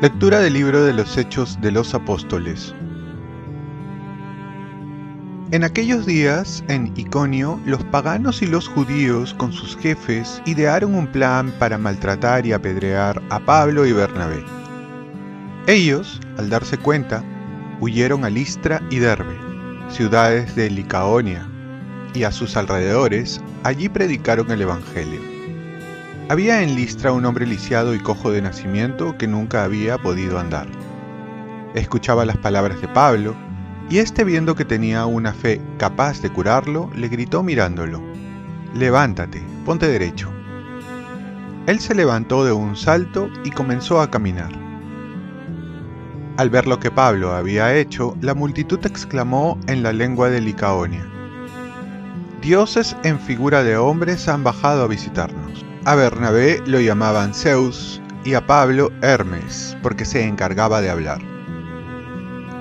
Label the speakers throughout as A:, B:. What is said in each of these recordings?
A: Lectura del libro de los Hechos de los Apóstoles. En aquellos días, en Iconio, los paganos y los judíos con sus jefes idearon un plan para maltratar y apedrear a Pablo y Bernabé. Ellos, al darse cuenta, huyeron a Listra y Derbe, ciudades de Licaonia, y a sus alrededores allí predicaron el Evangelio. Había en Listra un hombre lisiado y cojo de nacimiento que nunca había podido andar. Escuchaba las palabras de Pablo, y éste viendo que tenía una fe capaz de curarlo, le gritó mirándolo, Levántate, ponte derecho. Él se levantó de un salto y comenzó a caminar. Al ver lo que Pablo había hecho, la multitud exclamó en la lengua de Licaonia, Dioses en figura de hombres han bajado a visitarnos. A Bernabé lo llamaban Zeus y a Pablo Hermes, porque se encargaba de hablar.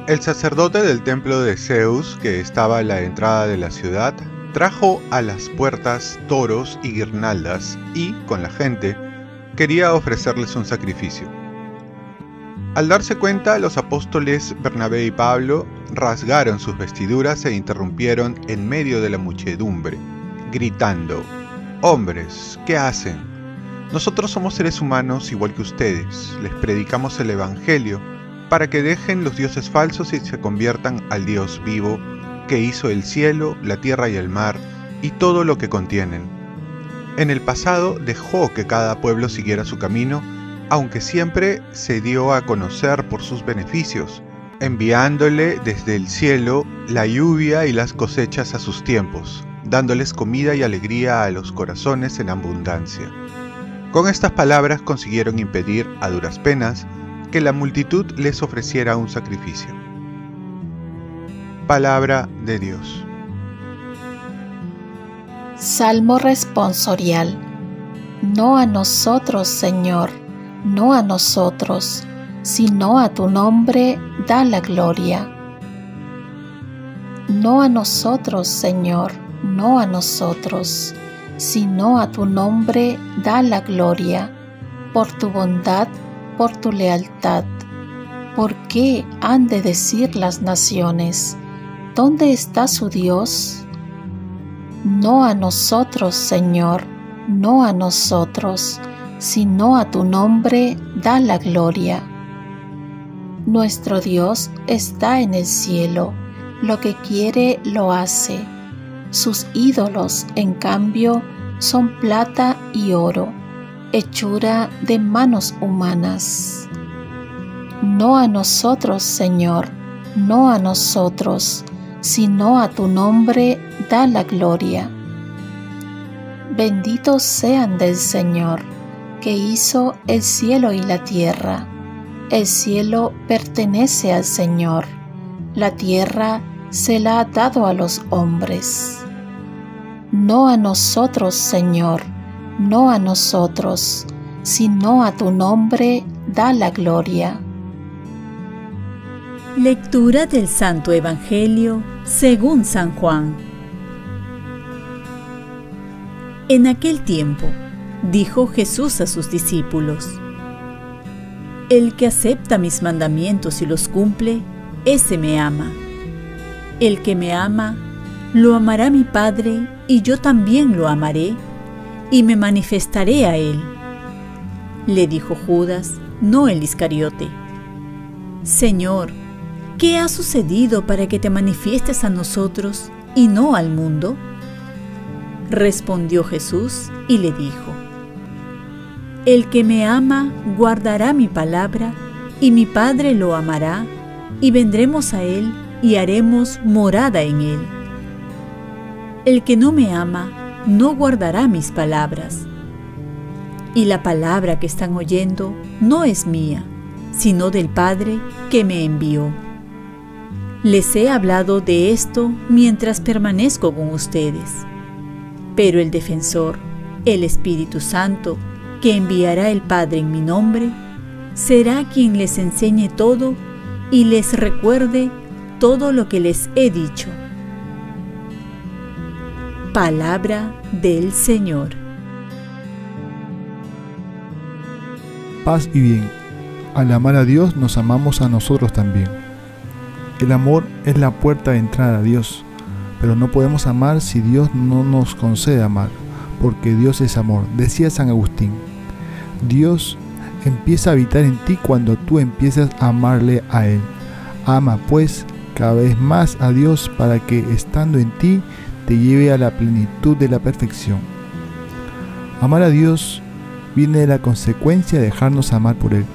A: El sacerdote del templo de Zeus, que estaba a la entrada de la ciudad, trajo a las puertas toros y guirnaldas y, con la gente, quería ofrecerles un sacrificio. Al darse cuenta, los apóstoles Bernabé y Pablo rasgaron sus vestiduras e interrumpieron en medio de la muchedumbre, gritando, Hombres, ¿qué hacen? Nosotros somos seres humanos igual que ustedes, les predicamos el Evangelio para que dejen los dioses falsos y se conviertan al Dios vivo que hizo el cielo, la tierra y el mar y todo lo que contienen. En el pasado dejó que cada pueblo siguiera su camino, aunque siempre se dio a conocer por sus beneficios, enviándole desde el cielo la lluvia y las cosechas a sus tiempos dándoles comida y alegría a los corazones en abundancia. Con estas palabras consiguieron impedir, a duras penas, que la multitud les ofreciera un sacrificio. Palabra de Dios.
B: Salmo responsorial. No a nosotros, Señor, no a nosotros, sino a tu nombre da la gloria. No a nosotros, Señor, no a nosotros, sino a tu nombre da la gloria, por tu bondad, por tu lealtad. ¿Por qué han de decir las naciones, ¿dónde está su Dios? No a nosotros, Señor, no a nosotros, sino a tu nombre da la gloria. Nuestro Dios está en el cielo, lo que quiere lo hace sus ídolos, en cambio, son plata y oro, hechura de manos humanas. No a nosotros, Señor, no a nosotros, sino a tu nombre da la gloria. Benditos sean del Señor, que hizo el cielo y la tierra. El cielo pertenece al Señor, la tierra se la ha dado a los hombres. No a nosotros, Señor, no a nosotros, sino a tu nombre da la gloria.
C: Lectura del Santo Evangelio según San Juan. En aquel tiempo, dijo Jesús a sus discípulos, El que acepta mis mandamientos y los cumple, ese me ama el que me ama, lo amará mi Padre, y yo también lo amaré, y me manifestaré a él. Le dijo Judas, no el Iscariote. Señor, ¿qué ha sucedido para que te manifiestes a nosotros y no al mundo? Respondió Jesús y le dijo, El que me ama guardará mi palabra, y mi Padre lo amará, y vendremos a él y haremos morada en él. El que no me ama no guardará mis palabras. Y la palabra que están oyendo no es mía, sino del Padre que me envió. Les he hablado de esto mientras permanezco con ustedes. Pero el defensor, el Espíritu Santo, que enviará el Padre en mi nombre, será quien les enseñe todo y les recuerde todo lo que les he dicho. Palabra del Señor.
D: Paz y bien. Al amar a Dios nos amamos a nosotros también. El amor es la puerta de entrada a Dios, pero no podemos amar si Dios no nos concede amar, porque Dios es amor, decía San Agustín. Dios empieza a habitar en ti cuando tú empiezas a amarle a Él. Ama pues cada vez más a Dios para que estando en ti te lleve a la plenitud de la perfección. Amar a Dios viene de la consecuencia de dejarnos amar por Él,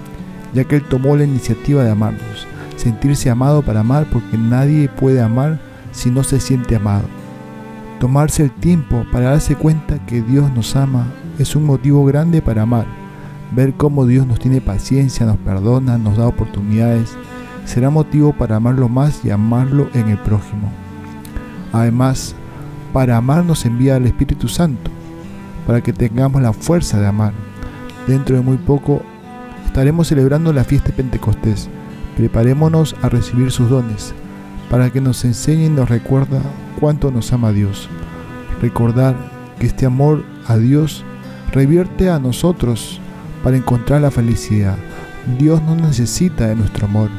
D: ya que Él tomó la iniciativa de amarnos, sentirse amado para amar porque nadie puede amar si no se siente amado. Tomarse el tiempo para darse cuenta que Dios nos ama es un motivo grande para amar. Ver cómo Dios nos tiene paciencia, nos perdona, nos da oportunidades, será motivo para amarlo más y amarlo en el prójimo. Además, para amar nos envía al Espíritu Santo, para que tengamos la fuerza de amar. Dentro de muy poco estaremos celebrando la fiesta de Pentecostés. Preparémonos a recibir sus dones, para que nos enseñe y nos recuerda cuánto nos ama Dios. Recordar que este amor a Dios revierte a nosotros para encontrar la felicidad. Dios no necesita de nuestro amor,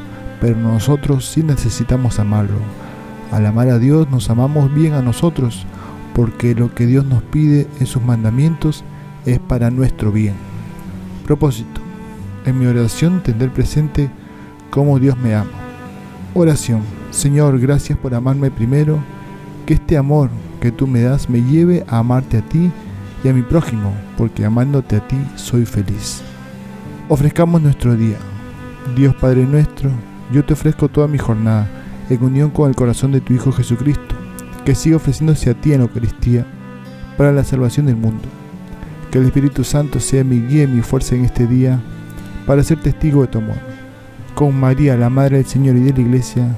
D: pero nosotros sí necesitamos amarlo. Al amar a Dios nos amamos bien a nosotros, porque lo que Dios nos pide en sus mandamientos es para nuestro bien. Propósito. En mi oración tendré presente cómo Dios me ama. Oración. Señor, gracias por amarme primero. Que este amor que tú me das me lleve a amarte a ti y a mi prójimo, porque amándote a ti soy feliz. Ofrezcamos nuestro día. Dios Padre nuestro, yo te ofrezco toda mi jornada en unión con el corazón de tu Hijo Jesucristo, que siga ofreciéndose a ti en la Eucaristía para la salvación del mundo. Que el Espíritu Santo sea mi guía y mi fuerza en este día para ser testigo de tu amor. Con María, la Madre del Señor y de la Iglesia,